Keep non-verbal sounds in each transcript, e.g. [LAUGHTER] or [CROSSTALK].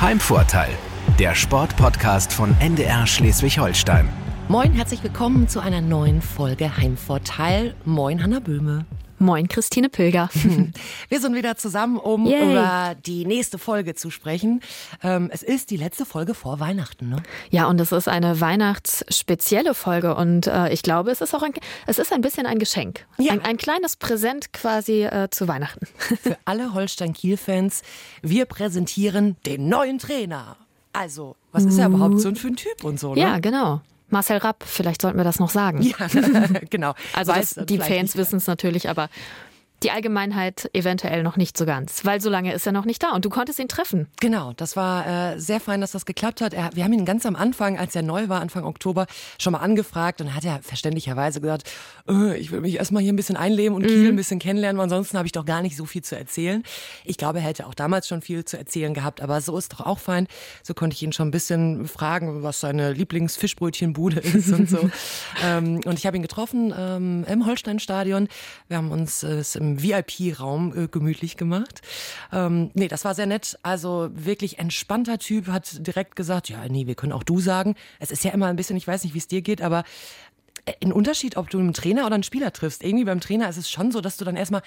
Heimvorteil, der Sportpodcast von NDR Schleswig-Holstein. Moin, herzlich willkommen zu einer neuen Folge Heimvorteil. Moin, Hanna Böhme. Moin, Christine Pilger. [LAUGHS] Wir sind wieder zusammen, um Yay. über die nächste Folge zu sprechen. Ähm, es ist die letzte Folge vor Weihnachten, ne? Ja, und es ist eine weihnachtsspezielle Folge und äh, ich glaube, es ist auch ein, es ist ein bisschen ein Geschenk. Ja. Ein, ein kleines Präsent quasi äh, zu Weihnachten. [LAUGHS] Für alle Holstein-Kiel-Fans, wir präsentieren den neuen Trainer. Also, was ist er überhaupt so für ein Typ und so, ne? Ja, genau. Marcel Rapp, vielleicht sollten wir das noch sagen. Ja, [LAUGHS] genau. Also das, die Fans wissen es natürlich, aber die Allgemeinheit eventuell noch nicht so ganz, weil so lange ist er noch nicht da und du konntest ihn treffen. Genau, das war äh, sehr fein, dass das geklappt hat. Er, wir haben ihn ganz am Anfang, als er neu war, Anfang Oktober, schon mal angefragt und hat er verständlicherweise gesagt, äh, ich will mich erstmal hier ein bisschen einleben und Kiel mhm. ein bisschen kennenlernen, weil ansonsten habe ich doch gar nicht so viel zu erzählen. Ich glaube, er hätte auch damals schon viel zu erzählen gehabt, aber so ist doch auch fein. So konnte ich ihn schon ein bisschen fragen, was seine Lieblingsfischbrötchenbude [LAUGHS] ist und so. ähm, und ich habe ihn getroffen ähm, im Holsteinstadion. Wir haben uns äh, im VIP-Raum äh, gemütlich gemacht. Ähm, nee, das war sehr nett. Also wirklich entspannter Typ, hat direkt gesagt, ja, nee, wir können auch du sagen. Es ist ja immer ein bisschen, ich weiß nicht, wie es dir geht, aber äh, ein Unterschied, ob du einen Trainer oder einen Spieler triffst. Irgendwie beim Trainer ist es schon so, dass du dann erstmal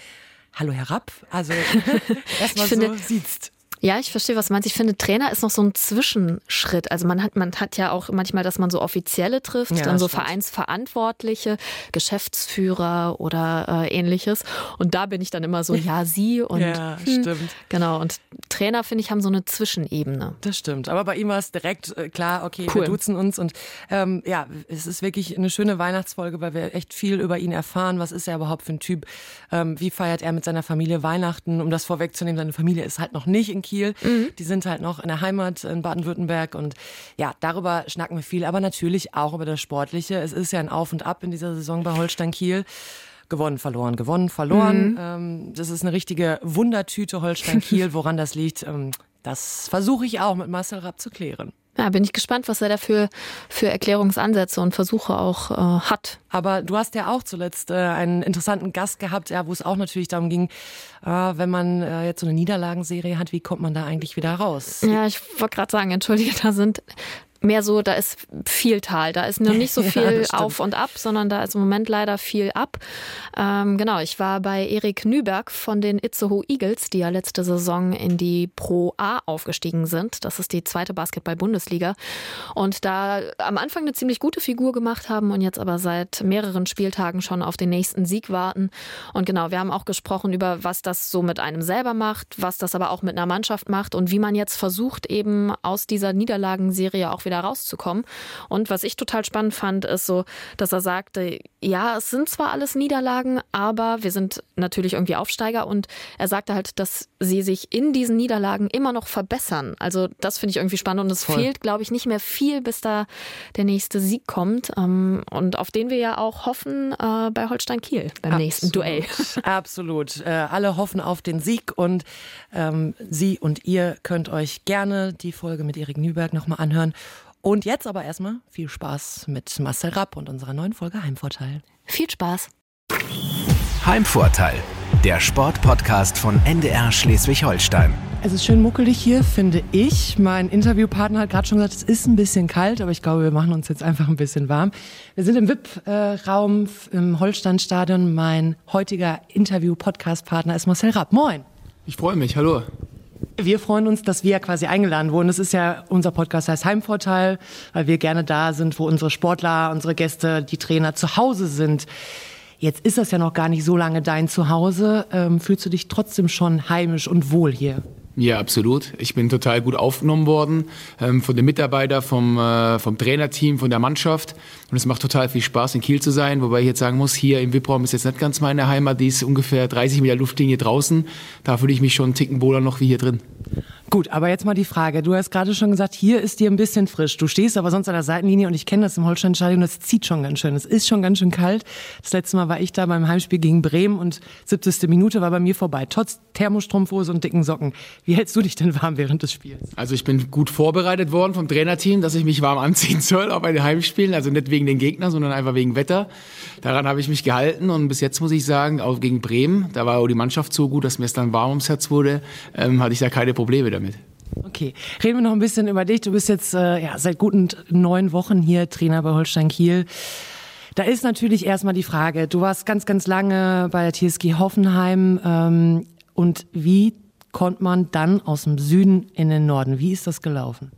Hallo herab, also [LAUGHS] erstmal so siehst. Ja, ich verstehe, was du meinst. Ich finde, Trainer ist noch so ein Zwischenschritt. Also man hat, man hat ja auch manchmal, dass man so Offizielle trifft, ja, dann so stimmt. Vereinsverantwortliche, Geschäftsführer oder äh, ähnliches. Und da bin ich dann immer so, ja, sie [LAUGHS] und ja, hm, stimmt. Genau. Und Trainer, finde ich, haben so eine Zwischenebene. Das stimmt. Aber bei ihm war es direkt äh, klar, okay, cool. wir duzen uns. Und ähm, ja, es ist wirklich eine schöne Weihnachtsfolge, weil wir echt viel über ihn erfahren. Was ist er überhaupt für ein Typ? Ähm, wie feiert er mit seiner Familie Weihnachten? Um das vorwegzunehmen, seine Familie ist halt noch nicht in Kiel Kiel. Mhm. Die sind halt noch in der Heimat in Baden-Württemberg und ja, darüber schnacken wir viel, aber natürlich auch über das Sportliche. Es ist ja ein Auf und Ab in dieser Saison bei Holstein Kiel gewonnen, verloren, gewonnen, verloren. Mhm. Ähm, das ist eine richtige Wundertüte Holstein Kiel. Woran das liegt, ähm, das versuche ich auch mit Marcel Rapp zu klären. Ja, bin ich gespannt, was er dafür für Erklärungsansätze und Versuche auch äh, hat. Aber du hast ja auch zuletzt äh, einen interessanten Gast gehabt, ja, wo es auch natürlich darum ging, äh, wenn man äh, jetzt so eine Niederlagenserie hat, wie kommt man da eigentlich wieder raus? Ja, ich wollte gerade sagen, entschuldige, da sind mehr so, da ist viel Tal. Da ist noch nicht so [LAUGHS] viel ja, auf und ab, sondern da ist im Moment leider viel ab. Ähm, genau, ich war bei Erik Nüberg von den Itzehoe Eagles, die ja letzte Saison in die Pro A aufgestiegen sind. Das ist die zweite Basketball-Bundesliga. Und da am Anfang eine ziemlich gute Figur gemacht haben und jetzt aber seit mehreren Spieltagen schon auf den nächsten Sieg warten. Und genau, wir haben auch gesprochen über, was das so mit einem selber macht, was das aber auch mit einer Mannschaft macht und wie man jetzt versucht, eben aus dieser Niederlagenserie auch wieder wieder rauszukommen. Und was ich total spannend fand, ist so, dass er sagte, ja, es sind zwar alles Niederlagen, aber wir sind natürlich irgendwie Aufsteiger und er sagte halt, dass sie sich in diesen Niederlagen immer noch verbessern. Also das finde ich irgendwie spannend und es Voll. fehlt, glaube ich, nicht mehr viel, bis da der nächste Sieg kommt ähm, und auf den wir ja auch hoffen äh, bei Holstein Kiel beim Absolut. nächsten Duell. [LAUGHS] Absolut. Äh, alle hoffen auf den Sieg und ähm, Sie und ihr könnt euch gerne die Folge mit Erik Nüberg nochmal anhören und jetzt aber erstmal viel Spaß mit Marcel Rapp und unserer neuen Folge Heimvorteil. Viel Spaß. Heimvorteil, der Sportpodcast von NDR Schleswig-Holstein. Es ist schön muckelig hier, finde ich. Mein Interviewpartner hat gerade schon gesagt, es ist ein bisschen kalt, aber ich glaube, wir machen uns jetzt einfach ein bisschen warm. Wir sind im VIP-Raum im Holsteinstadion. Mein heutiger Interview-Podcast-Partner ist Marcel Rapp. Moin. Ich freue mich, hallo. Wir freuen uns, dass wir quasi eingeladen wurden. Es ist ja unser Podcast heißt Heimvorteil, weil wir gerne da sind, wo unsere Sportler, unsere Gäste, die Trainer zu Hause sind. Jetzt ist das ja noch gar nicht so lange dein Zuhause. Ähm, fühlst du dich trotzdem schon heimisch und wohl hier? Ja, absolut. Ich bin total gut aufgenommen worden ähm, von den Mitarbeitern, vom, äh, vom Trainerteam, von der Mannschaft. Und es macht total viel Spaß, in Kiel zu sein. Wobei ich jetzt sagen muss, hier im VIP-Raum ist jetzt nicht ganz meine Heimat. Die ist ungefähr 30 Meter Luftlinie draußen. Da fühle ich mich schon einen Ticken wohler noch wie hier drin. Gut, aber jetzt mal die Frage. Du hast gerade schon gesagt, hier ist dir ein bisschen frisch. Du stehst aber sonst an der Seitenlinie und ich kenne das im Holsteinstadion, das zieht schon ganz schön. Es ist schon ganz schön kalt. Das letzte Mal war ich da beim Heimspiel gegen Bremen und 70. Minute war bei mir vorbei. Trotz Thermostrumpfhose und dicken Socken. Wie hältst du dich denn warm während des Spiels? Also ich bin gut vorbereitet worden vom Trainerteam, dass ich mich warm anziehen [LAUGHS] soll auf eine Heimspielen. Also nicht wegen den Gegnern, sondern einfach wegen Wetter. Daran habe ich mich gehalten und bis jetzt muss ich sagen, auch gegen Bremen, da war auch die Mannschaft so gut, dass mir es dann warm ums Herz wurde, ähm, hatte ich da keine Probleme damit. Okay. Okay, reden wir noch ein bisschen über dich. Du bist jetzt äh, ja, seit guten neun Wochen hier Trainer bei Holstein Kiel. Da ist natürlich erstmal die Frage, du warst ganz, ganz lange bei der TSG Hoffenheim ähm, und wie konnte man dann aus dem Süden in den Norden? Wie ist das gelaufen?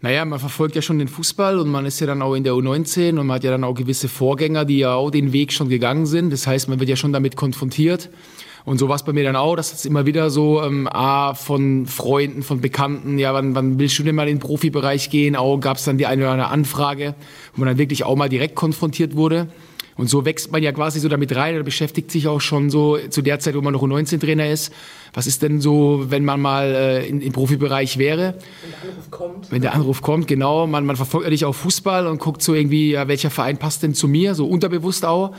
Naja, man verfolgt ja schon den Fußball und man ist ja dann auch in der U19 und man hat ja dann auch gewisse Vorgänger, die ja auch den Weg schon gegangen sind. Das heißt, man wird ja schon damit konfrontiert. Und so war es bei mir dann auch, dass es immer wieder so ähm, A, von Freunden, von Bekannten, ja, wann, wann willst du denn mal in den Profibereich gehen? Auch gab es dann die eine oder andere Anfrage, wo man dann wirklich auch mal direkt konfrontiert wurde. Und so wächst man ja quasi so damit rein oder beschäftigt sich auch schon so zu der Zeit, wo man noch U19-Trainer ist. Was ist denn so, wenn man mal äh, in, im Profibereich wäre? Wenn der Anruf kommt. Wenn der Anruf kommt, genau. Man, man verfolgt natürlich auch Fußball und guckt so irgendwie, ja, welcher Verein passt denn zu mir, so unterbewusst auch.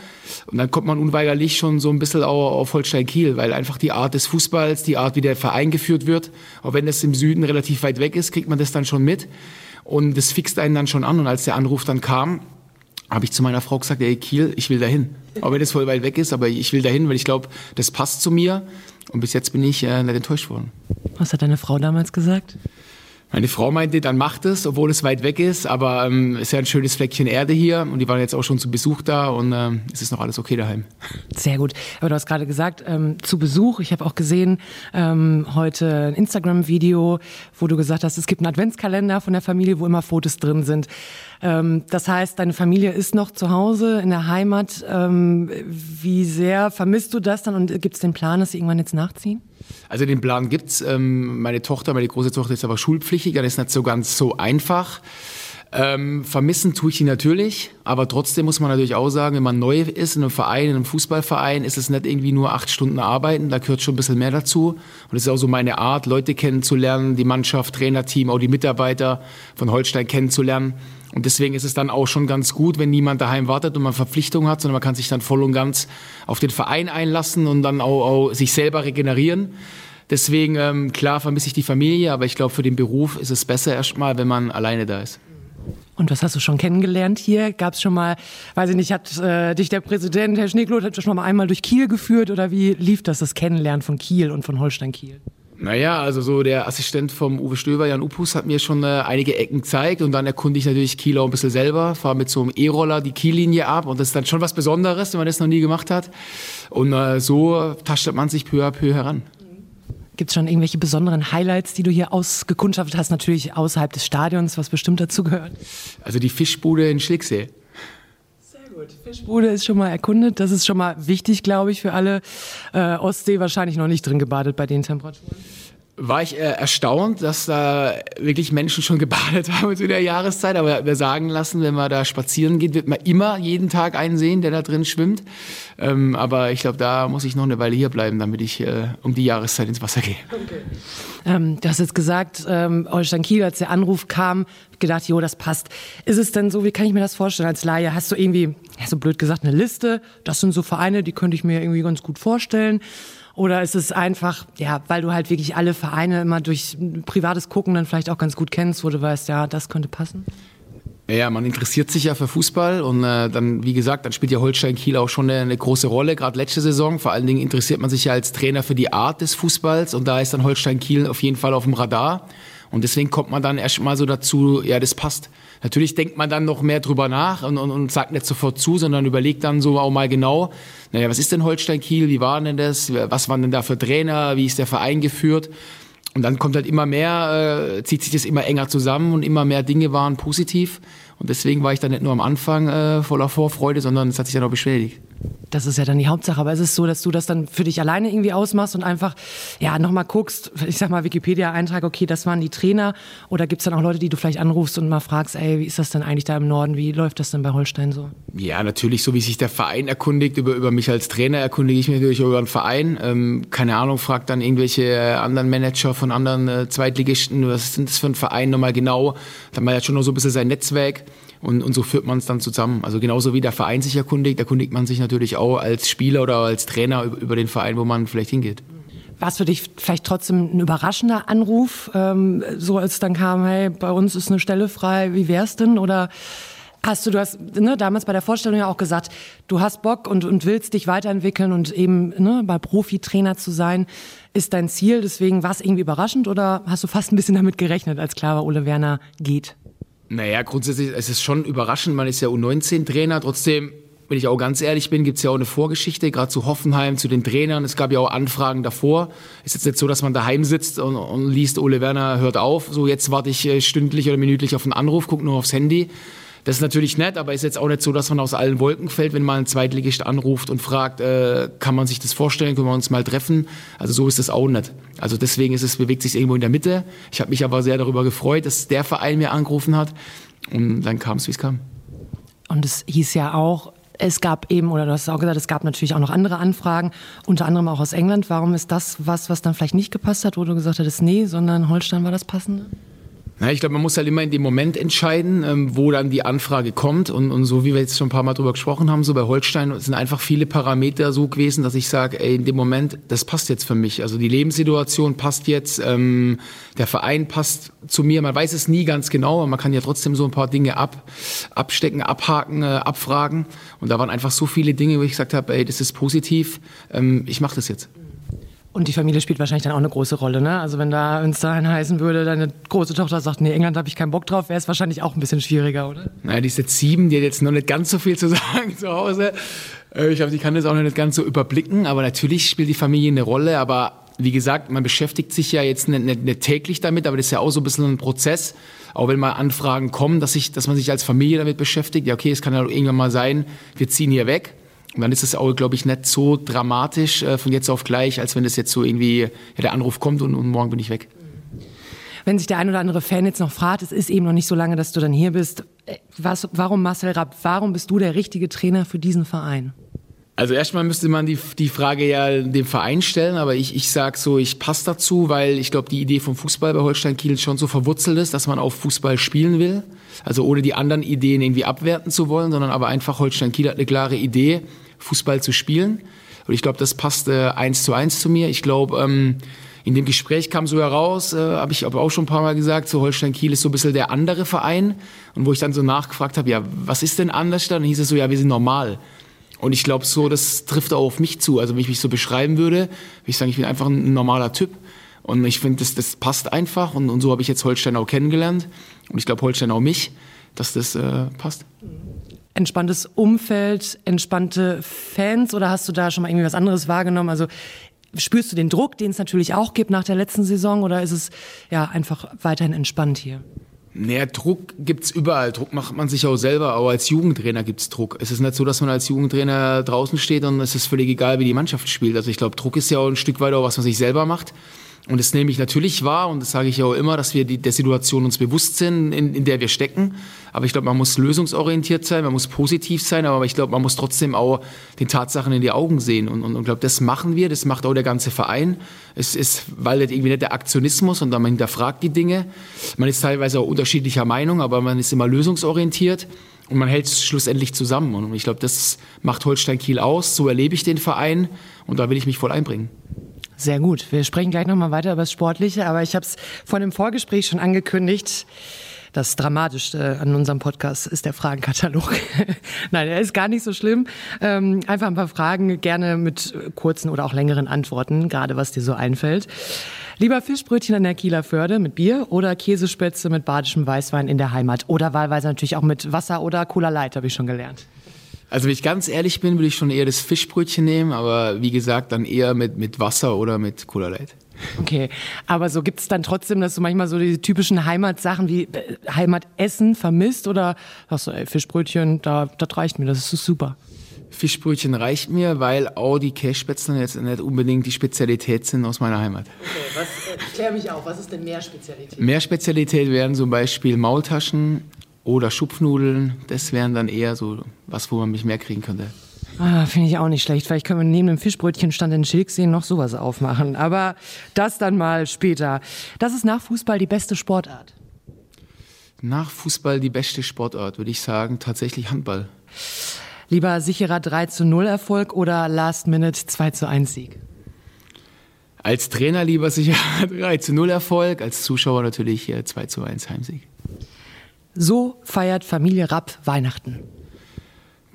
Und dann kommt man unweigerlich schon so ein bisschen auch auf Holstein Kiel, weil einfach die Art des Fußballs, die Art, wie der Verein geführt wird, auch wenn es im Süden relativ weit weg ist, kriegt man das dann schon mit. Und das fixt einen dann schon an. Und als der Anruf dann kam, habe ich zu meiner Frau gesagt, ey Kiel, ich will dahin. Auch wenn das voll weit weg ist, aber ich will dahin, weil ich glaube, das passt zu mir. Und bis jetzt bin ich äh, nicht enttäuscht worden. Was hat deine Frau damals gesagt? Meine Frau meinte, dann macht es, obwohl es weit weg ist, aber ähm, es ist ja ein schönes Fleckchen Erde hier und die waren jetzt auch schon zu Besuch da und ähm, es ist noch alles okay daheim. Sehr gut. Aber du hast gerade gesagt, ähm, zu Besuch. Ich habe auch gesehen ähm, heute ein Instagram-Video, wo du gesagt hast, es gibt einen Adventskalender von der Familie, wo immer Fotos drin sind. Ähm, das heißt, deine Familie ist noch zu Hause in der Heimat. Ähm, wie sehr vermisst du das dann und gibt es den Plan, dass sie irgendwann jetzt nachziehen? Also den Plan gibt's. Ähm, meine Tochter, meine große Tochter ist aber schulpflichtig, das ist nicht so ganz so einfach. Ähm, vermissen tue ich die natürlich, aber trotzdem muss man natürlich auch sagen, wenn man neu ist in einem Verein, in einem Fußballverein, ist es nicht irgendwie nur acht Stunden arbeiten, da gehört schon ein bisschen mehr dazu. Und es ist auch so meine Art, Leute kennenzulernen, die Mannschaft, Trainerteam, auch die Mitarbeiter von Holstein kennenzulernen. Und deswegen ist es dann auch schon ganz gut, wenn niemand daheim wartet und man Verpflichtungen hat, sondern man kann sich dann voll und ganz auf den Verein einlassen und dann auch, auch sich selber regenerieren. Deswegen, ähm, klar vermisse ich die Familie, aber ich glaube, für den Beruf ist es besser erstmal, wenn man alleine da ist. Und was hast du schon kennengelernt hier? Gab es schon mal, weiß ich nicht, hat äh, dich der Präsident, Herr Schneekloth, hat schon mal einmal durch Kiel geführt oder wie lief das, das Kennenlernen von Kiel und von Holstein Kiel? Naja, also so der Assistent vom Uwe Stöber, Jan Upus, hat mir schon äh, einige Ecken gezeigt und dann erkunde ich natürlich Kiel auch ein bisschen selber, fahre mit so einem E-Roller die Kiellinie ab und das ist dann schon was Besonderes, wenn man das noch nie gemacht hat. Und äh, so tastet man sich peu à peu heran. Gibt es schon irgendwelche besonderen Highlights, die du hier ausgekundschaftet hast, natürlich außerhalb des Stadions, was bestimmt dazu gehört? Also die Fischbude in Schlicksee. Gut, Fischbude ist schon mal erkundet. Das ist schon mal wichtig, glaube ich, für alle. Äh, Ostsee wahrscheinlich noch nicht drin gebadet bei den Temperaturen war ich äh, erstaunt, dass da wirklich Menschen schon [LAUGHS] gebadet haben zu der Jahreszeit. Aber wir sagen lassen, wenn man da spazieren geht, wird man immer jeden Tag einen sehen, der da drin schwimmt. Ähm, aber ich glaube, da muss ich noch eine Weile hier bleiben, damit ich äh, um die Jahreszeit ins Wasser gehe. Okay. Ähm, du hast jetzt gesagt, ähm, Holstein Kiel, als der Anruf kam, gedacht, jo, das passt. Ist es denn so, wie kann ich mir das vorstellen als Laie? Hast du irgendwie, ja, so blöd gesagt, eine Liste? Das sind so Vereine, die könnte ich mir irgendwie ganz gut vorstellen. Oder ist es einfach, ja, weil du halt wirklich alle Vereine immer durch privates Gucken dann vielleicht auch ganz gut kennst, wo du weißt, ja, das könnte passen? Ja, man interessiert sich ja für Fußball und äh, dann, wie gesagt, dann spielt ja Holstein Kiel auch schon eine, eine große Rolle, gerade letzte Saison. Vor allen Dingen interessiert man sich ja als Trainer für die Art des Fußballs und da ist dann Holstein Kiel auf jeden Fall auf dem Radar. Und deswegen kommt man dann erst mal so dazu, ja, das passt. Natürlich denkt man dann noch mehr drüber nach und, und, und sagt nicht sofort zu, sondern überlegt dann so auch mal genau, naja, was ist denn Holstein Kiel, wie war denn das, was waren denn da für Trainer, wie ist der Verein geführt? Und dann kommt halt immer mehr, äh, zieht sich das immer enger zusammen und immer mehr Dinge waren positiv. Und deswegen war ich dann nicht nur am Anfang äh, voller Vorfreude, sondern es hat sich dann auch beschleunigt. Das ist ja dann die Hauptsache. Aber ist es so, dass du das dann für dich alleine irgendwie ausmachst und einfach, ja, nochmal guckst, ich sag mal, Wikipedia-Eintrag, okay, das waren die Trainer. Oder gibt es dann auch Leute, die du vielleicht anrufst und mal fragst, ey, wie ist das denn eigentlich da im Norden? Wie läuft das denn bei Holstein so? Ja, natürlich, so wie sich der Verein erkundigt, über, über mich als Trainer erkundige ich mich natürlich über den Verein. Ähm, keine Ahnung, fragt dann irgendwelche anderen Manager von anderen äh, Zweitligisten, was sind das für ein Verein nochmal genau? Da hat man ja schon noch so ein bisschen sein Netzwerk. Und, und so führt man es dann zusammen. Also genauso wie der Verein sich erkundigt, erkundigt man sich natürlich auch als Spieler oder als Trainer über den Verein, wo man vielleicht hingeht. War es für dich vielleicht trotzdem ein überraschender Anruf, ähm, so als dann kam, hey, bei uns ist eine Stelle frei, wie wär's denn? Oder Hast du, du hast ne, damals bei der Vorstellung ja auch gesagt, du hast Bock und, und willst dich weiterentwickeln und eben ne, bei Profitrainer zu sein, ist dein Ziel. Deswegen war es irgendwie überraschend oder hast du fast ein bisschen damit gerechnet, als klar war, Ole Werner geht? Naja, grundsätzlich es ist es schon überraschend. Man ist ja U19-Trainer. Trotzdem, wenn ich auch ganz ehrlich bin, gibt es ja auch eine Vorgeschichte, gerade zu Hoffenheim, zu den Trainern. Es gab ja auch Anfragen davor. Ist jetzt nicht so, dass man daheim sitzt und, und liest, Ole Werner hört auf. So, jetzt warte ich äh, stündlich oder minütlich auf einen Anruf, gucke nur aufs Handy. Das ist natürlich nett, aber ist jetzt auch nicht so, dass man aus allen Wolken fällt, wenn mal ein Zweitligist anruft und fragt, äh, kann man sich das vorstellen, können wir uns mal treffen? Also so ist das auch nicht. Also deswegen ist es, bewegt sich irgendwo in der Mitte. Ich habe mich aber sehr darüber gefreut, dass der Verein mir angerufen hat und dann kam es, wie es kam. Und es hieß ja auch, es gab eben, oder du hast auch gesagt, es gab natürlich auch noch andere Anfragen, unter anderem auch aus England. Warum ist das was, was dann vielleicht nicht gepasst hat, wo du gesagt hattest, nee, sondern Holstein war das Passende? Na, ich glaube, man muss halt immer in dem Moment entscheiden, ähm, wo dann die Anfrage kommt. Und, und so wie wir jetzt schon ein paar Mal drüber gesprochen haben, so bei Holstein sind einfach viele Parameter so gewesen, dass ich sage, ey, in dem Moment, das passt jetzt für mich. Also die Lebenssituation passt jetzt, ähm, der Verein passt zu mir. Man weiß es nie ganz genau, aber man kann ja trotzdem so ein paar Dinge ab, abstecken, abhaken, äh, abfragen. Und da waren einfach so viele Dinge, wo ich gesagt habe, ey, das ist positiv, ähm, ich mache das jetzt. Und die Familie spielt wahrscheinlich dann auch eine große Rolle, ne? Also wenn da uns dahin heißen würde, deine große Tochter sagt, nee, England habe ich keinen Bock drauf, wäre es wahrscheinlich auch ein bisschen schwieriger, oder? Naja, die ist jetzt sieben, die hat jetzt noch nicht ganz so viel zu [LAUGHS] sagen zu Hause. Äh, ich glaube, die kann das auch noch nicht ganz so überblicken, aber natürlich spielt die Familie eine Rolle, aber wie gesagt, man beschäftigt sich ja jetzt nicht, nicht, nicht täglich damit, aber das ist ja auch so ein bisschen ein Prozess. Auch wenn mal Anfragen kommen, dass, ich, dass man sich als Familie damit beschäftigt. Ja, okay, es kann ja irgendwann mal sein, wir ziehen hier weg und dann ist es auch, glaube ich, nicht so dramatisch äh, von jetzt auf gleich, als wenn das jetzt so irgendwie, ja, der Anruf kommt und, und morgen bin ich weg. Wenn sich der ein oder andere Fan jetzt noch fragt, es ist eben noch nicht so lange, dass du dann hier bist. Äh, was, warum Marcel Rapp, warum bist du der richtige Trainer für diesen Verein? Also erstmal müsste man die, die Frage ja dem Verein stellen, aber ich, ich sage so, ich passe dazu, weil ich glaube, die Idee vom Fußball bei Holstein Kiel schon so verwurzelt ist, dass man auf Fußball spielen will. Also ohne die anderen Ideen irgendwie abwerten zu wollen, sondern aber einfach Holstein Kiel hat eine klare Idee, Fußball zu spielen. Und ich glaube, das passt äh, eins zu eins zu mir. Ich glaube, ähm, in dem Gespräch kam so heraus, äh, habe ich aber auch schon ein paar Mal gesagt, so Holstein Kiel ist so ein bisschen der andere Verein. Und wo ich dann so nachgefragt habe, ja, was ist denn anders? Dann hieß es so, ja, wir sind normal. Und ich glaube so, das trifft auch auf mich zu. Also wenn ich mich so beschreiben würde, würde ich sagen, ich bin einfach ein normaler Typ. Und ich finde, das, das passt einfach. Und, und so habe ich jetzt Holstein auch kennengelernt. Und ich glaube, Holstein auch mich, dass das äh, passt. Entspanntes Umfeld, entspannte Fans oder hast du da schon mal irgendwie was anderes wahrgenommen? Also spürst du den Druck, den es natürlich auch gibt nach der letzten Saison oder ist es ja einfach weiterhin entspannt hier? Naja, Druck gibt's überall. Druck macht man sich auch selber. Auch als Jugendtrainer gibt's Druck. Es ist nicht so, dass man als Jugendtrainer draußen steht und es ist völlig egal, wie die Mannschaft spielt. Also ich glaube, Druck ist ja auch ein Stück weit auch, was man sich selber macht. Und das nehme ich natürlich wahr und das sage ich auch immer, dass wir die, der Situation uns bewusst sind, in, in der wir stecken. Aber ich glaube, man muss lösungsorientiert sein, man muss positiv sein, aber ich glaube, man muss trotzdem auch den Tatsachen in die Augen sehen. Und, und glaube, das machen wir, das macht auch der ganze Verein. Es ist, weil irgendwie nicht der Aktionismus und man hinterfragt die Dinge. Man ist teilweise auch unterschiedlicher Meinung, aber man ist immer lösungsorientiert. Und man hält es schlussendlich zusammen. Und ich glaube, das macht Holstein Kiel aus. So erlebe ich den Verein und da will ich mich voll einbringen. Sehr gut. Wir sprechen gleich nochmal weiter über das Sportliche, aber ich habe es vor dem Vorgespräch schon angekündigt. Das Dramatischste an unserem Podcast ist der Fragenkatalog. [LAUGHS] Nein, er ist gar nicht so schlimm. Ähm, einfach ein paar Fragen, gerne mit kurzen oder auch längeren Antworten, gerade was dir so einfällt. Lieber Fischbrötchen an der Kieler Förde mit Bier oder Käsespätzle mit badischem Weißwein in der Heimat oder wahlweise natürlich auch mit Wasser oder Cola Light, habe ich schon gelernt. Also wenn ich ganz ehrlich bin, würde ich schon eher das Fischbrötchen nehmen, aber wie gesagt, dann eher mit, mit Wasser oder mit Cola Light. Okay, aber so gibt es dann trotzdem, dass du manchmal so die typischen Heimatsachen wie äh, Heimatessen vermisst oder sagst du, ey, Fischbrötchen, da, das reicht mir, das ist super. Fischbrötchen reicht mir, weil auch die Kässpätzle jetzt nicht unbedingt die Spezialität sind aus meiner Heimat. Okay, was, äh, klär mich auf, was ist denn mehr Spezialität? Mehr Spezialität wären zum Beispiel Maultaschen, oder Schupfnudeln, das wären dann eher so was, wo man mich mehr kriegen könnte. Ah, Finde ich auch nicht schlecht. Vielleicht können wir neben dem Fischbrötchenstand in Schilksee noch sowas aufmachen. Aber das dann mal später. Das ist nach Fußball die beste Sportart. Nach Fußball die beste Sportart, würde ich sagen, tatsächlich Handball. Lieber sicherer 3 zu 0 Erfolg oder Last Minute 2 zu 1 Sieg? Als Trainer lieber sicherer [LAUGHS] 3 zu 0 Erfolg, als Zuschauer natürlich 2 zu 1 Heimsieg. So feiert Familie Rapp Weihnachten.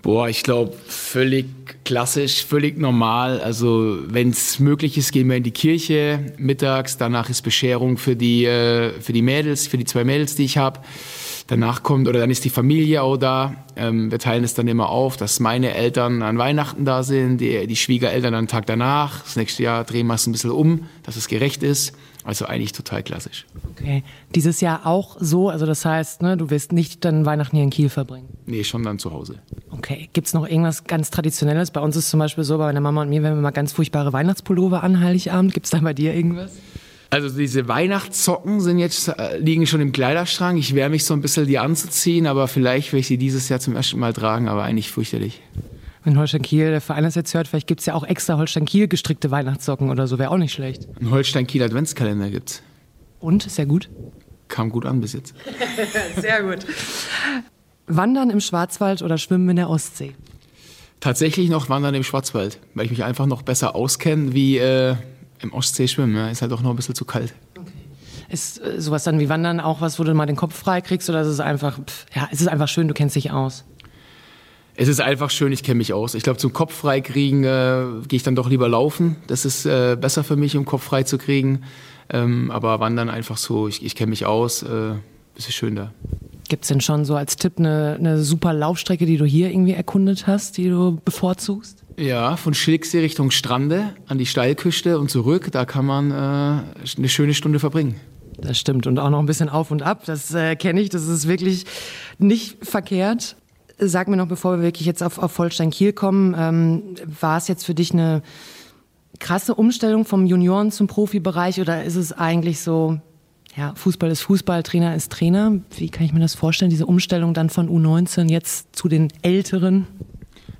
Boah, ich glaube, völlig klassisch, völlig normal. Also, wenn es möglich ist, gehen wir in die Kirche mittags. Danach ist Bescherung für die, äh, für die Mädels, für die zwei Mädels, die ich habe. Danach kommt, oder dann ist die Familie auch da. Ähm, wir teilen es dann immer auf, dass meine Eltern an Weihnachten da sind, die, die Schwiegereltern einen Tag danach. Das nächste Jahr drehen wir es ein bisschen um, dass es gerecht ist. Also eigentlich total klassisch. Okay. Dieses Jahr auch so, also das heißt, ne, du wirst nicht dann Weihnachten hier in Kiel verbringen? Nee, schon dann zu Hause. Okay. Gibt es noch irgendwas ganz Traditionelles? Bei uns ist zum Beispiel so, bei meiner Mama und mir, wenn wir mal ganz furchtbare Weihnachtspullover an Heiligabend. Gibt es da bei dir irgendwas? Also diese Weihnachtssocken sind jetzt, äh, liegen schon im Kleiderschrank. Ich wehre mich so ein bisschen, die anzuziehen, aber vielleicht werde ich sie dieses Jahr zum ersten Mal tragen, aber eigentlich fürchterlich. Wenn Holstein Kiel der Verein das jetzt hört, vielleicht gibt es ja auch extra Holstein Kiel gestrickte Weihnachtssocken oder so, wäre auch nicht schlecht. Ein Holstein Kiel Adventskalender gibt's. Und, ist ja gut? Kam gut an bis jetzt. [LAUGHS] Sehr gut. Wandern im Schwarzwald oder Schwimmen in der Ostsee? Tatsächlich noch Wandern im Schwarzwald, weil ich mich einfach noch besser auskenne wie äh, im Ostsee schwimmen. Ja. Ist halt auch noch ein bisschen zu kalt. Okay. Ist äh, sowas dann wie Wandern auch was, wo du mal den Kopf frei kriegst oder ist es einfach, pff, ja, ist es einfach schön, du kennst dich aus? Es ist einfach schön, ich kenne mich aus. Ich glaube, zum Kopf frei kriegen äh, gehe ich dann doch lieber laufen. Das ist äh, besser für mich, um Kopf frei zu kriegen. Ähm, aber wandern einfach so, ich, ich kenne mich aus, äh, es ist schön da. Gibt es denn schon so als Tipp eine, eine super Laufstrecke, die du hier irgendwie erkundet hast, die du bevorzugst? Ja, von Schilksee Richtung Strande an die Steilküste und zurück, da kann man äh, eine schöne Stunde verbringen. Das stimmt und auch noch ein bisschen auf und ab, das äh, kenne ich, das ist wirklich nicht verkehrt. Sag mir noch, bevor wir wirklich jetzt auf, auf Holstein Kiel kommen, ähm, war es jetzt für dich eine krasse Umstellung vom Junioren zum Profibereich oder ist es eigentlich so, ja, Fußball ist Fußball, Trainer ist Trainer? Wie kann ich mir das vorstellen, diese Umstellung dann von U19 jetzt zu den Älteren?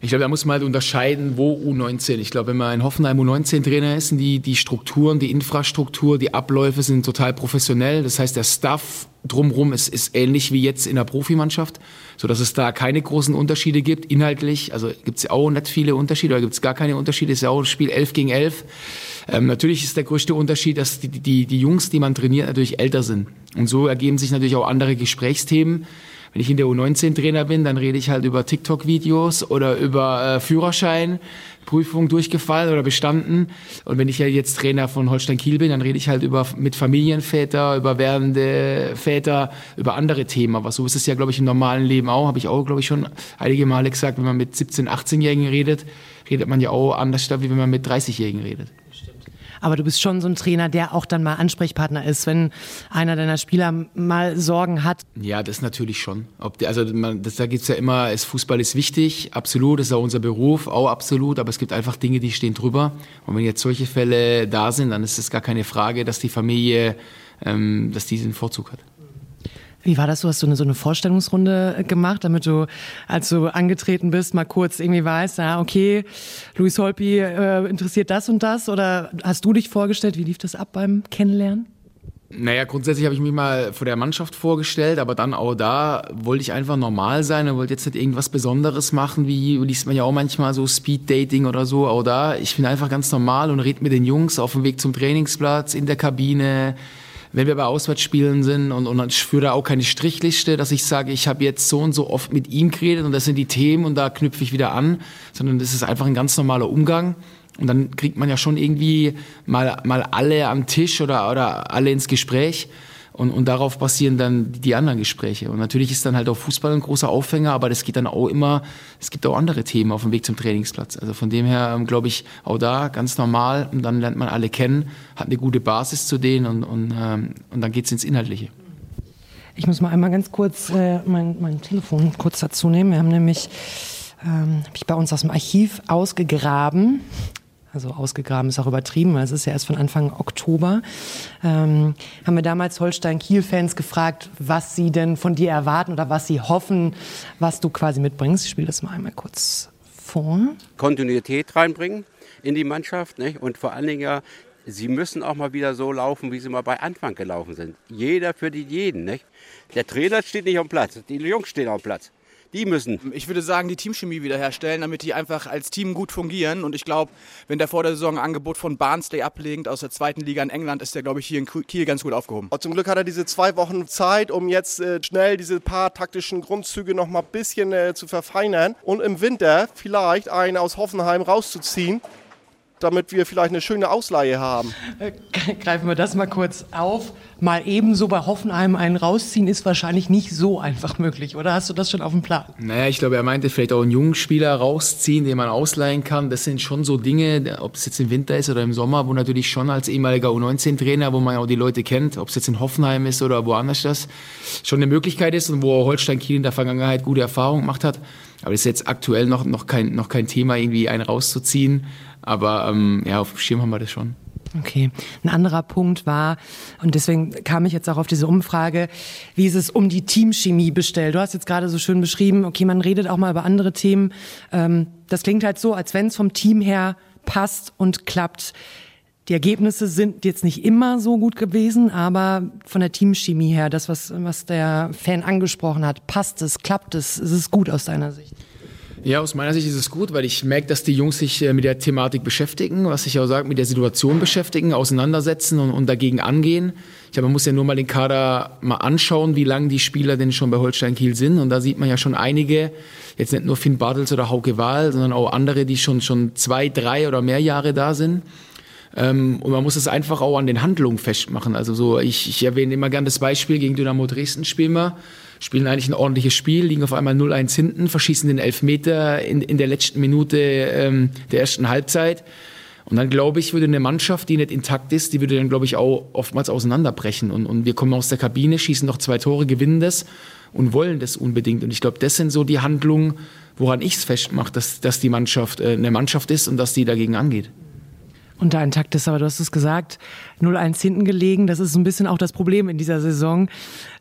Ich glaube, da muss man halt unterscheiden, wo U19. Ich glaube, wenn man ein Hoffenheim U19-Trainer ist, die, die Strukturen, die Infrastruktur, die Abläufe sind total professionell. Das heißt, der Staff drumherum ist, ist ähnlich wie jetzt in der Profimannschaft, sodass es da keine großen Unterschiede gibt. Inhaltlich, also gibt es auch nicht viele Unterschiede, oder gibt es gar keine Unterschiede. Es ist ja auch ein Spiel 11 gegen 11. Ähm, natürlich ist der größte Unterschied, dass die, die, die Jungs, die man trainiert, natürlich älter sind. Und so ergeben sich natürlich auch andere Gesprächsthemen. Wenn ich in der U19-Trainer bin, dann rede ich halt über TikTok-Videos oder über äh, Führerschein, Prüfung durchgefallen oder bestanden. Und wenn ich ja jetzt Trainer von Holstein Kiel bin, dann rede ich halt über mit Familienväter, über werdende Väter, über andere Themen. Aber so ist es ja, glaube ich, im normalen Leben auch. Habe ich auch, glaube ich, schon einige Male gesagt, wenn man mit 17-, 18-Jährigen redet, redet man ja auch anders, wie wenn man mit 30-Jährigen redet. Aber du bist schon so ein Trainer, der auch dann mal Ansprechpartner ist, wenn einer deiner Spieler mal Sorgen hat. Ja, das natürlich schon. Der, also man, das, da es ja immer, es, Fußball ist wichtig, absolut, das ist auch unser Beruf, auch absolut, aber es gibt einfach Dinge, die stehen drüber. Und wenn jetzt solche Fälle da sind, dann ist es gar keine Frage, dass die Familie, ähm, dass die den Vorzug hat. Wie war das? Du hast so eine, so eine Vorstellungsrunde äh, gemacht, damit du, als du angetreten bist, mal kurz irgendwie weißt, ja, okay, Luis Holpi äh, interessiert das und das? Oder hast du dich vorgestellt? Wie lief das ab beim Kennenlernen? Naja, grundsätzlich habe ich mich mal vor der Mannschaft vorgestellt, aber dann auch da wollte ich einfach normal sein und wollte jetzt nicht irgendwas Besonderes machen, wie liest man ja auch manchmal so Speed-Dating oder so. Auch da, ich bin einfach ganz normal und rede mit den Jungs auf dem Weg zum Trainingsplatz, in der Kabine, wenn wir bei Auswärtsspielen sind und, und ich führe da auch keine Strichliste, dass ich sage, ich habe jetzt so und so oft mit ihm geredet und das sind die Themen und da knüpfe ich wieder an, sondern das ist einfach ein ganz normaler Umgang. Und dann kriegt man ja schon irgendwie mal, mal alle am Tisch oder, oder alle ins Gespräch. Und, und darauf basieren dann die anderen Gespräche. Und natürlich ist dann halt auch Fußball ein großer Aufhänger, aber das geht dann auch immer, es gibt auch andere Themen auf dem Weg zum Trainingsplatz. Also von dem her ähm, glaube ich auch da ganz normal und dann lernt man alle kennen, hat eine gute Basis zu denen und, und, ähm, und dann geht's ins Inhaltliche. Ich muss mal einmal ganz kurz äh, mein, mein Telefon kurz dazu nehmen. Wir haben nämlich, ähm, habe ich bei uns aus dem Archiv ausgegraben, also ausgegraben ist auch übertrieben, weil es ist ja erst von Anfang Oktober, ähm, haben wir damals Holstein-Kiel-Fans gefragt, was sie denn von dir erwarten oder was sie hoffen, was du quasi mitbringst. Ich spiele das mal einmal kurz vor. Kontinuität reinbringen in die Mannschaft nicht? und vor allen Dingen ja, sie müssen auch mal wieder so laufen, wie sie mal bei Anfang gelaufen sind. Jeder für die jeden. Nicht? Der Trainer steht nicht am Platz, die Jungs stehen am Platz. Die müssen. Ich würde sagen, die Teamchemie wiederherstellen, damit die einfach als Team gut fungieren. Und ich glaube, wenn der vor der Saison ein Angebot von Barnsley ablegt aus der zweiten Liga in England, ist der, glaube ich, hier in Kiel ganz gut aufgehoben. Zum Glück hat er diese zwei Wochen Zeit, um jetzt äh, schnell diese paar taktischen Grundzüge noch mal ein bisschen äh, zu verfeinern und im Winter vielleicht einen aus Hoffenheim rauszuziehen damit wir vielleicht eine schöne Ausleihe haben. Äh, greifen wir das mal kurz auf. Mal ebenso bei Hoffenheim einen rausziehen ist wahrscheinlich nicht so einfach möglich, oder hast du das schon auf dem Plan? Naja, ich glaube, er meinte vielleicht auch einen jungen Spieler rausziehen, den man ausleihen kann. Das sind schon so Dinge, ob es jetzt im Winter ist oder im Sommer, wo natürlich schon als ehemaliger U19-Trainer, wo man auch die Leute kennt, ob es jetzt in Hoffenheim ist oder woanders das, schon eine Möglichkeit ist und wo Holstein Kiel in der Vergangenheit gute Erfahrungen gemacht hat. Aber das ist jetzt aktuell noch, noch, kein, noch kein Thema, irgendwie einen rauszuziehen. Aber ähm, ja, auf dem Schirm haben wir das schon. Okay. Ein anderer Punkt war, und deswegen kam ich jetzt auch auf diese Umfrage, wie ist es um die Teamchemie bestellt? Du hast jetzt gerade so schön beschrieben, okay, man redet auch mal über andere Themen. Ähm, das klingt halt so, als wenn es vom Team her passt und klappt. Die Ergebnisse sind jetzt nicht immer so gut gewesen, aber von der Teamchemie her, das, was, was der Fan angesprochen hat, passt es, klappt es, ist es gut aus deiner Sicht? Ja, aus meiner Sicht ist es gut, weil ich merke, dass die Jungs sich äh, mit der Thematik beschäftigen, was ich auch sage, mit der Situation beschäftigen, auseinandersetzen und, und dagegen angehen. Ich glaube, man muss ja nur mal den Kader mal anschauen, wie lange die Spieler denn schon bei Holstein Kiel sind. Und da sieht man ja schon einige, jetzt nicht nur Finn Bartels oder Hauke Wahl, sondern auch andere, die schon, schon zwei, drei oder mehr Jahre da sind. Ähm, und man muss es einfach auch an den Handlungen festmachen. Also so, ich, ich erwähne immer gerne das Beispiel gegen Dynamo Dresden spielen wir spielen eigentlich ein ordentliches Spiel, liegen auf einmal 0-1 hinten, verschießen den Elfmeter in, in der letzten Minute ähm, der ersten Halbzeit. Und dann glaube ich, würde eine Mannschaft, die nicht intakt ist, die würde dann, glaube ich, auch oftmals auseinanderbrechen. Und, und wir kommen aus der Kabine, schießen noch zwei Tore, gewinnen das und wollen das unbedingt. Und ich glaube, das sind so die Handlungen, woran ich es festmache, dass, dass die Mannschaft äh, eine Mannschaft ist und dass die dagegen angeht unter intakt ist. Aber du hast es gesagt, 0-1 hinten gelegen. Das ist ein bisschen auch das Problem in dieser Saison.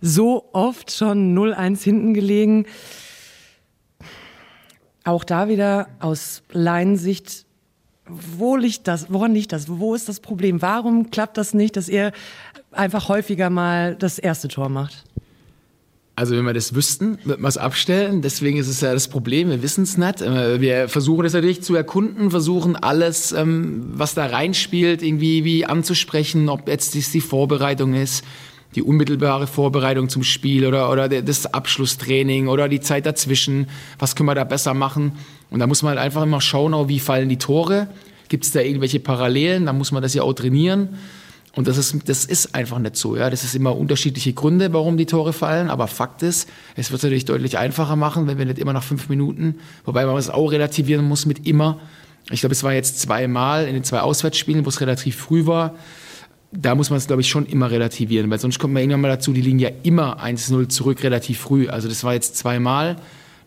So oft schon 0-1 hinten gelegen. Auch da wieder aus Laiensicht, wo liegt das? Woran liegt das? Wo ist das Problem? Warum klappt das nicht, dass ihr einfach häufiger mal das erste Tor macht? Also wenn wir das wüssten, würden wir es abstellen. Deswegen ist es ja das Problem, wir wissen es nicht. Äh, wir versuchen es natürlich zu erkunden, versuchen alles, ähm, was da reinspielt, irgendwie wie anzusprechen, ob jetzt die Vorbereitung ist, die unmittelbare Vorbereitung zum Spiel oder, oder das Abschlusstraining oder die Zeit dazwischen. Was können wir da besser machen? Und da muss man halt einfach immer schauen, wie fallen die Tore. Gibt es da irgendwelche Parallelen? Da muss man das ja auch trainieren. Und das ist, das ist einfach nicht so. Ja? Das ist immer unterschiedliche Gründe, warum die Tore fallen. Aber Fakt ist, es wird es natürlich deutlich einfacher machen, wenn wir nicht immer nach fünf Minuten, wobei man es auch relativieren muss mit immer. Ich glaube, es war jetzt zweimal in den zwei Auswärtsspielen, wo es relativ früh war. Da muss man es, glaube ich, schon immer relativieren, weil sonst kommt man irgendwann mal dazu, die liegen ja immer 1-0 zurück relativ früh. Also das war jetzt zweimal.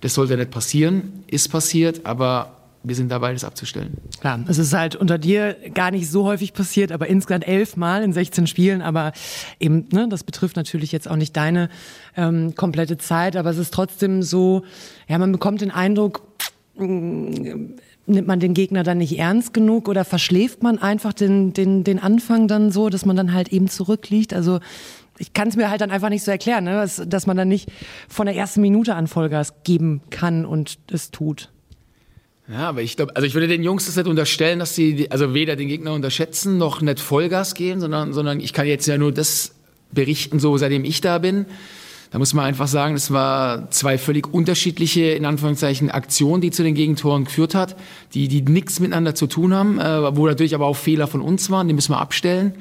Das sollte nicht passieren, ist passiert, aber wir sind dabei, das abzustellen. Klar, es ist halt unter dir gar nicht so häufig passiert, aber insgesamt elf Mal in 16 Spielen. Aber eben, ne, das betrifft natürlich jetzt auch nicht deine ähm, komplette Zeit, aber es ist trotzdem so, ja, man bekommt den Eindruck, mm, nimmt man den Gegner dann nicht ernst genug oder verschläft man einfach den, den, den Anfang dann so, dass man dann halt eben zurückliegt? Also ich kann es mir halt dann einfach nicht so erklären, ne? dass, dass man dann nicht von der ersten Minute an Vollgas geben kann und es tut. Ja, aber ich glaube, also ich würde den Jungs das nicht unterstellen, dass sie also weder den Gegner unterschätzen noch nicht Vollgas gehen, sondern, sondern ich kann jetzt ja nur das berichten, so seitdem ich da bin. Da muss man einfach sagen, es war zwei völlig unterschiedliche, in Anführungszeichen, Aktionen, die zu den Gegentoren geführt hat, die, die nichts miteinander zu tun haben, äh, wo natürlich aber auch Fehler von uns waren, die müssen wir abstellen.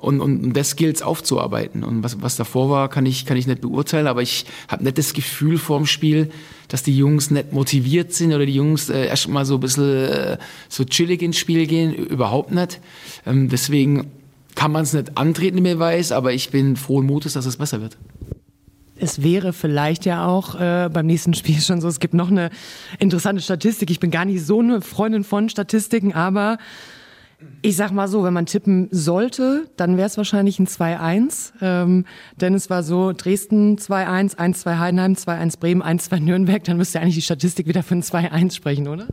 Und, und, und das gilt aufzuarbeiten. Und was, was davor war, kann ich, kann ich nicht beurteilen, aber ich habe nicht das Gefühl vorm Spiel, dass die Jungs nicht motiviert sind oder die Jungs äh, erst mal so ein bisschen äh, so chillig ins Spiel gehen. Überhaupt nicht. Ähm, deswegen kann man es nicht antreten, mir weiß, aber ich bin frohen Mutes, dass es besser wird. Es wäre vielleicht ja auch äh, beim nächsten Spiel schon so, es gibt noch eine interessante Statistik. Ich bin gar nicht so eine Freundin von Statistiken, aber ich sag mal so, wenn man tippen sollte, dann wäre es wahrscheinlich ein 2-1. Ähm, denn es war so, Dresden 2-1, 1-2 Heidenheim, 2-1 Bremen, 1-2 Nürnberg. Dann müsste eigentlich die Statistik wieder ein 2-1 sprechen, oder?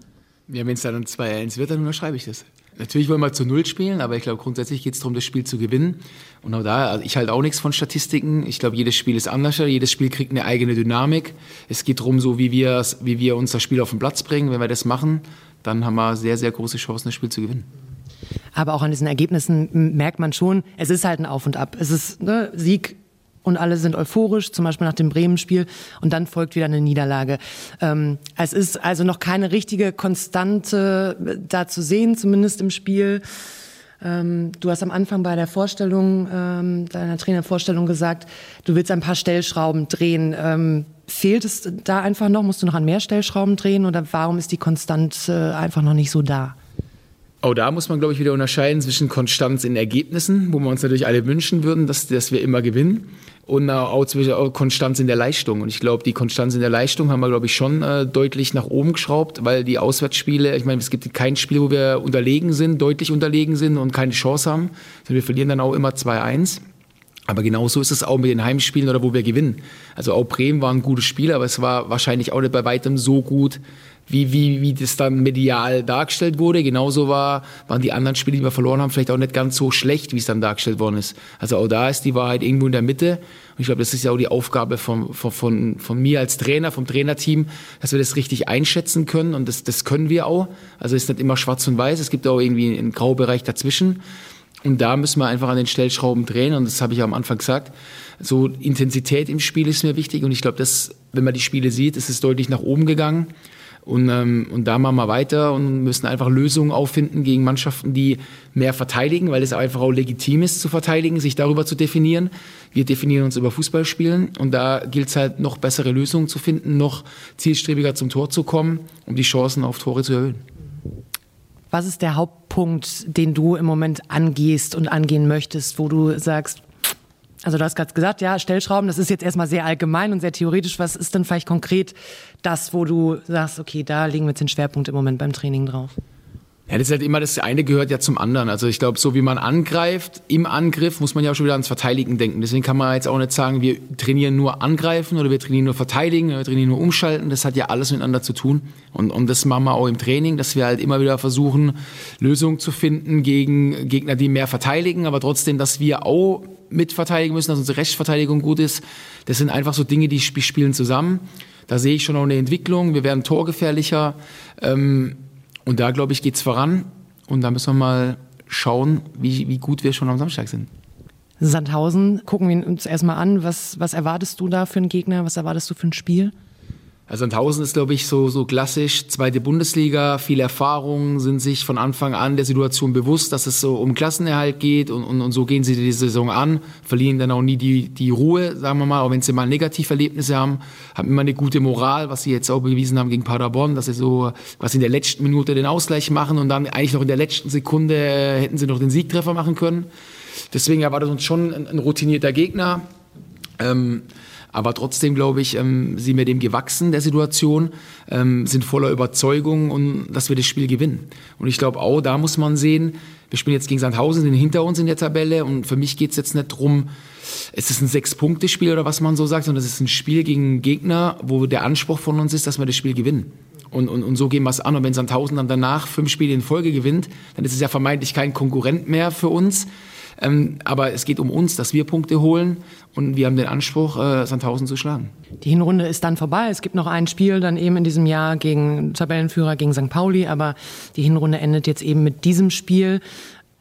Ja, wenn es dann ein 2-1 wird, dann unterschreibe ich das. Natürlich wollen wir zu Null spielen, aber ich glaube, grundsätzlich geht es darum, das Spiel zu gewinnen. Und auch da, also ich halte auch nichts von Statistiken. Ich glaube, jedes Spiel ist anders. Jedes Spiel kriegt eine eigene Dynamik. Es geht darum, so wie wir, wie wir unser Spiel auf den Platz bringen. Wenn wir das machen, dann haben wir sehr, sehr große Chancen, das Spiel zu gewinnen. Aber auch an diesen Ergebnissen merkt man schon, es ist halt ein Auf und Ab. Es ist ne, Sieg und alle sind euphorisch, zum Beispiel nach dem Bremen-Spiel und dann folgt wieder eine Niederlage. Ähm, es ist also noch keine richtige Konstante äh, da zu sehen, zumindest im Spiel. Ähm, du hast am Anfang bei der Vorstellung, ähm, deiner Trainervorstellung gesagt, du willst ein paar Stellschrauben drehen. Ähm, fehlt es da einfach noch? Musst du noch an mehr Stellschrauben drehen oder warum ist die Konstante einfach noch nicht so da? Auch da muss man, glaube ich, wieder unterscheiden zwischen Konstanz in Ergebnissen, wo wir uns natürlich alle wünschen würden, dass, dass wir immer gewinnen, und auch zwischen Konstanz in der Leistung. Und ich glaube, die Konstanz in der Leistung haben wir, glaube ich, schon äh, deutlich nach oben geschraubt, weil die Auswärtsspiele, ich meine, es gibt kein Spiel, wo wir unterlegen sind, deutlich unterlegen sind und keine Chance haben. Wir verlieren dann auch immer 2-1. Aber genauso ist es auch mit den Heimspielen oder wo wir gewinnen. Also auch Bremen war ein gutes Spiel, aber es war wahrscheinlich auch nicht bei weitem so gut, wie, wie, wie das dann medial dargestellt wurde. Genauso war, waren die anderen Spiele, die wir verloren haben, vielleicht auch nicht ganz so schlecht, wie es dann dargestellt worden ist. Also auch da ist die Wahrheit irgendwo in der Mitte. Und ich glaube, das ist ja auch die Aufgabe von, von, von, von mir als Trainer, vom Trainerteam, dass wir das richtig einschätzen können. Und das, das können wir auch. Also es ist nicht immer schwarz und weiß. Es gibt auch irgendwie einen Graubereich dazwischen. Und da müssen wir einfach an den Stellschrauben drehen. Und das habe ich am Anfang gesagt. So Intensität im Spiel ist mir wichtig. Und ich glaube, dass, wenn man die Spiele sieht, ist es deutlich nach oben gegangen. Und, ähm, und da machen wir weiter und müssen einfach Lösungen auffinden gegen Mannschaften, die mehr verteidigen, weil es einfach auch legitim ist zu verteidigen, sich darüber zu definieren. Wir definieren uns über Fußballspielen und da gilt es halt noch bessere Lösungen zu finden, noch zielstrebiger zum Tor zu kommen, um die Chancen auf Tore zu erhöhen. Was ist der Hauptpunkt, den du im Moment angehst und angehen möchtest, wo du sagst, also du hast gerade gesagt, ja, Stellschrauben, das ist jetzt erstmal sehr allgemein und sehr theoretisch. Was ist denn vielleicht konkret das, wo du sagst, okay, da legen wir jetzt den Schwerpunkt im Moment beim Training drauf? Ja, das ist halt immer, das eine gehört ja zum anderen. Also ich glaube, so wie man angreift, im Angriff muss man ja auch schon wieder ans Verteidigen denken. Deswegen kann man jetzt auch nicht sagen, wir trainieren nur angreifen oder wir trainieren nur verteidigen oder wir trainieren nur umschalten. Das hat ja alles miteinander zu tun. Und, und das machen wir auch im Training, dass wir halt immer wieder versuchen, Lösungen zu finden gegen Gegner, die mehr verteidigen, aber trotzdem, dass wir auch mitverteidigen müssen, dass unsere Rechtsverteidigung gut ist. Das sind einfach so Dinge, die spielen zusammen. Da sehe ich schon auch eine Entwicklung. Wir werden torgefährlicher. Ähm, und da, glaube ich, geht es voran. Und da müssen wir mal schauen, wie, wie gut wir schon am Samstag sind. Sandhausen, gucken wir uns erstmal an. Was, was erwartest du da für einen Gegner? Was erwartest du für ein Spiel? Also Sandhausen ist, glaube ich, so, so klassisch. Zweite Bundesliga, viel Erfahrung, sind sich von Anfang an der Situation bewusst, dass es so um Klassenerhalt geht und, und, und so gehen sie die Saison an, verlieren dann auch nie die, die Ruhe, sagen wir mal, auch wenn sie mal Negativerlebnisse haben, haben immer eine gute Moral, was sie jetzt auch bewiesen haben gegen Paderborn, dass sie so, was in der letzten Minute den Ausgleich machen und dann eigentlich noch in der letzten Sekunde äh, hätten sie noch den Siegtreffer machen können. Deswegen erwartet uns schon ein, ein routinierter Gegner. Ähm, aber trotzdem, glaube ich, ähm, sind wir dem gewachsen, der Situation, ähm, sind voller Überzeugung und dass wir das Spiel gewinnen. Und ich glaube auch, da muss man sehen, wir spielen jetzt gegen Sandhausen, sind hinter uns in der Tabelle und für mich geht es jetzt nicht darum, es ist ein Sechs-Punkte-Spiel oder was man so sagt, sondern es ist ein Spiel gegen einen Gegner, wo der Anspruch von uns ist, dass wir das Spiel gewinnen. Und, und, und so gehen wir es an. Und wenn Sandhausen dann danach fünf Spiele in Folge gewinnt, dann ist es ja vermeintlich kein Konkurrent mehr für uns. Ähm, aber es geht um uns, dass wir Punkte holen und wir haben den Anspruch, äh, Sandhausen zu schlagen. Die Hinrunde ist dann vorbei. Es gibt noch ein Spiel dann eben in diesem Jahr gegen Tabellenführer, gegen St. Pauli, aber die Hinrunde endet jetzt eben mit diesem Spiel.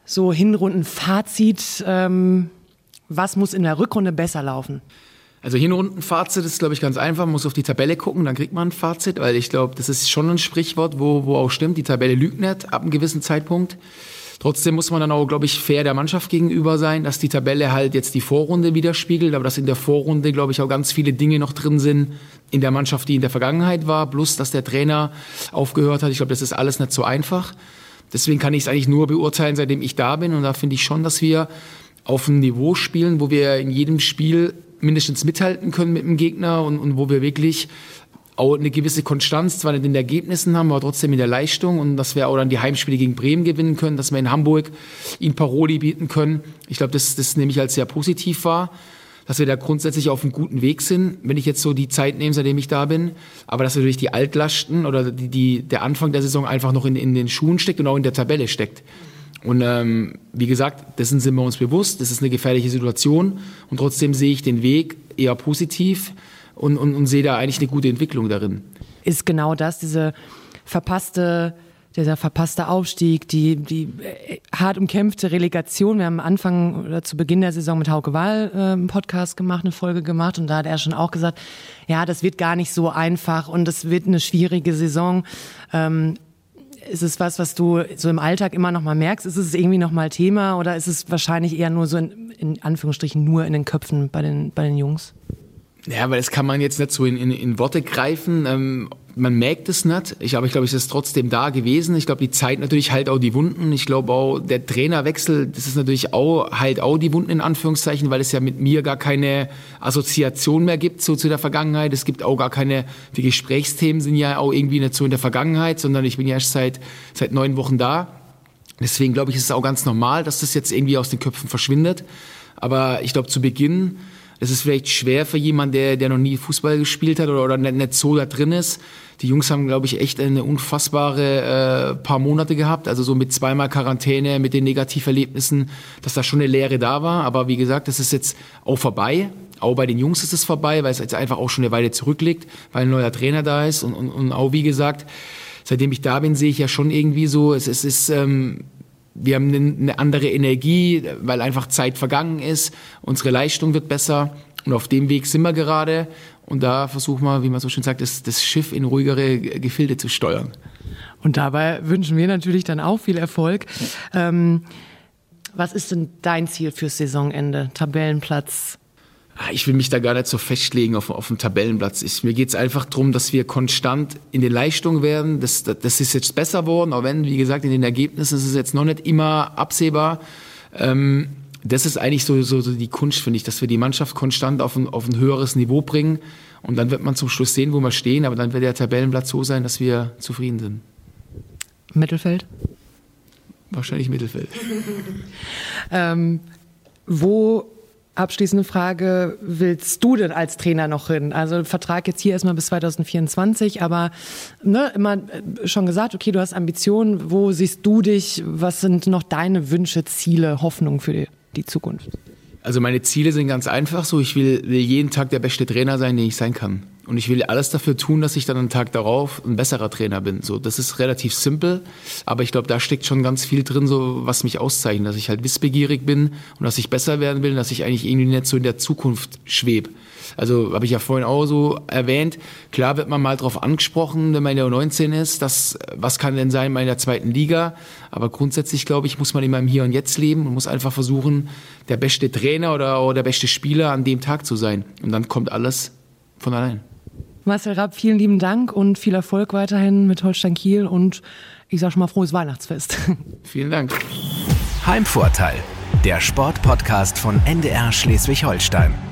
So Hinrundenfazit, ähm, was muss in der Rückrunde besser laufen? Also Hinrundenfazit ist, glaube ich, ganz einfach. Man muss auf die Tabelle gucken, dann kriegt man ein Fazit, weil ich glaube, das ist schon ein Sprichwort, wo, wo auch stimmt, die Tabelle lügt nicht ab einem gewissen Zeitpunkt. Trotzdem muss man dann auch, glaube ich, fair der Mannschaft gegenüber sein, dass die Tabelle halt jetzt die Vorrunde widerspiegelt, aber dass in der Vorrunde, glaube ich, auch ganz viele Dinge noch drin sind in der Mannschaft, die in der Vergangenheit war, plus dass der Trainer aufgehört hat. Ich glaube, das ist alles nicht so einfach. Deswegen kann ich es eigentlich nur beurteilen, seitdem ich da bin. Und da finde ich schon, dass wir auf einem Niveau spielen, wo wir in jedem Spiel mindestens mithalten können mit dem Gegner und, und wo wir wirklich auch eine gewisse Konstanz, zwar nicht in den Ergebnissen haben, aber trotzdem in der Leistung und dass wir auch dann die Heimspiele gegen Bremen gewinnen können, dass wir in Hamburg ihnen Paroli bieten können. Ich glaube, das, das nehme ich als sehr positiv wahr. dass wir da grundsätzlich auf einem guten Weg sind, wenn ich jetzt so die Zeit nehme, seitdem ich da bin. Aber dass natürlich die Altlasten oder die, die, der Anfang der Saison einfach noch in, in den Schuhen steckt und auch in der Tabelle steckt. Und ähm, wie gesagt, dessen sind wir uns bewusst. Das ist eine gefährliche Situation. Und trotzdem sehe ich den Weg eher positiv und, und, und sehe da eigentlich eine gute Entwicklung darin. Ist genau das, diese verpasste dieser verpasste Aufstieg, die, die äh, hart umkämpfte Relegation. Wir haben am Anfang oder zu Beginn der Saison mit Hauke Wahl äh, einen Podcast gemacht, eine Folge gemacht und da hat er schon auch gesagt, ja, das wird gar nicht so einfach und es wird eine schwierige Saison. Ähm, ist es was, was du so im Alltag immer noch mal merkst? Ist es irgendwie noch mal Thema oder ist es wahrscheinlich eher nur so in, in Anführungsstrichen nur in den Köpfen bei den, bei den Jungs? Ja, weil das kann man jetzt nicht so in, in, in Worte greifen. Ähm, man merkt es nicht. Ich, aber ich glaube, es ist trotzdem da gewesen. Ich glaube, die Zeit natürlich halt auch die Wunden. Ich glaube auch, der Trainerwechsel, das ist natürlich auch, halt auch die Wunden in Anführungszeichen, weil es ja mit mir gar keine Assoziation mehr gibt so zu der Vergangenheit. Es gibt auch gar keine, die Gesprächsthemen sind ja auch irgendwie nicht so in der Vergangenheit, sondern ich bin ja erst seit, seit neun Wochen da. Deswegen glaube ich, ist es auch ganz normal, dass das jetzt irgendwie aus den Köpfen verschwindet. Aber ich glaube, zu Beginn, das ist vielleicht schwer für jemanden, der, der noch nie Fußball gespielt hat oder, oder nicht, nicht so da drin ist. Die Jungs haben, glaube ich, echt eine unfassbare äh, paar Monate gehabt. Also so mit zweimal Quarantäne, mit den Negativerlebnissen, dass da schon eine Lehre da war. Aber wie gesagt, das ist jetzt auch vorbei. Auch bei den Jungs ist es vorbei, weil es jetzt einfach auch schon eine Weile zurückliegt, weil ein neuer Trainer da ist. Und, und, und auch, wie gesagt, seitdem ich da bin, sehe ich ja schon irgendwie so, es, es ist... Ähm, wir haben eine andere Energie, weil einfach Zeit vergangen ist. Unsere Leistung wird besser. Und auf dem Weg sind wir gerade. Und da versuchen wir, wie man so schön sagt, das, das Schiff in ruhigere Gefilde zu steuern. Und dabei wünschen wir natürlich dann auch viel Erfolg. Ähm, was ist denn dein Ziel fürs Saisonende? Tabellenplatz? Ah, ich will mich da gar nicht so festlegen auf, auf dem Tabellenplatz. Ich, mir geht es einfach darum, dass wir konstant in den Leistungen werden. Das, das, das ist jetzt besser worden, auch wenn, wie gesagt, in den Ergebnissen ist es jetzt noch nicht immer absehbar. Ähm, das ist eigentlich so, so, so die Kunst, finde ich, dass wir die Mannschaft konstant auf ein, auf ein höheres Niveau bringen. Und dann wird man zum Schluss sehen, wo wir stehen, aber dann wird der Tabellenplatz so sein, dass wir zufrieden sind. Mittelfeld? Wahrscheinlich Mittelfeld. [LAUGHS] ähm, wo Abschließende Frage, willst du denn als Trainer noch hin? Also Vertrag jetzt hier erstmal bis 2024, aber ne, immer äh, schon gesagt, okay, du hast Ambitionen, wo siehst du dich? Was sind noch deine Wünsche, Ziele, Hoffnungen für die, die Zukunft? Also meine Ziele sind ganz einfach so, ich will, will jeden Tag der beste Trainer sein, den ich sein kann. Und ich will alles dafür tun, dass ich dann einen Tag darauf ein besserer Trainer bin. So, das ist relativ simpel, aber ich glaube, da steckt schon ganz viel drin, so was mich auszeichnet, dass ich halt wissbegierig bin und dass ich besser werden will, dass ich eigentlich irgendwie nicht so in der Zukunft schwebe. Also habe ich ja vorhin auch so erwähnt. Klar wird man mal darauf angesprochen, wenn man in der 19 ist, dass was kann denn sein in der zweiten Liga. Aber grundsätzlich glaube ich, muss man immer im Hier und Jetzt leben und muss einfach versuchen, der beste Trainer oder, oder der beste Spieler an dem Tag zu sein. Und dann kommt alles von allein. Marcel Rapp, vielen lieben Dank und viel Erfolg weiterhin mit Holstein Kiel und ich sage schon mal frohes Weihnachtsfest. [LAUGHS] Vielen Dank. Heimvorteil, der Sportpodcast von NDR Schleswig-Holstein.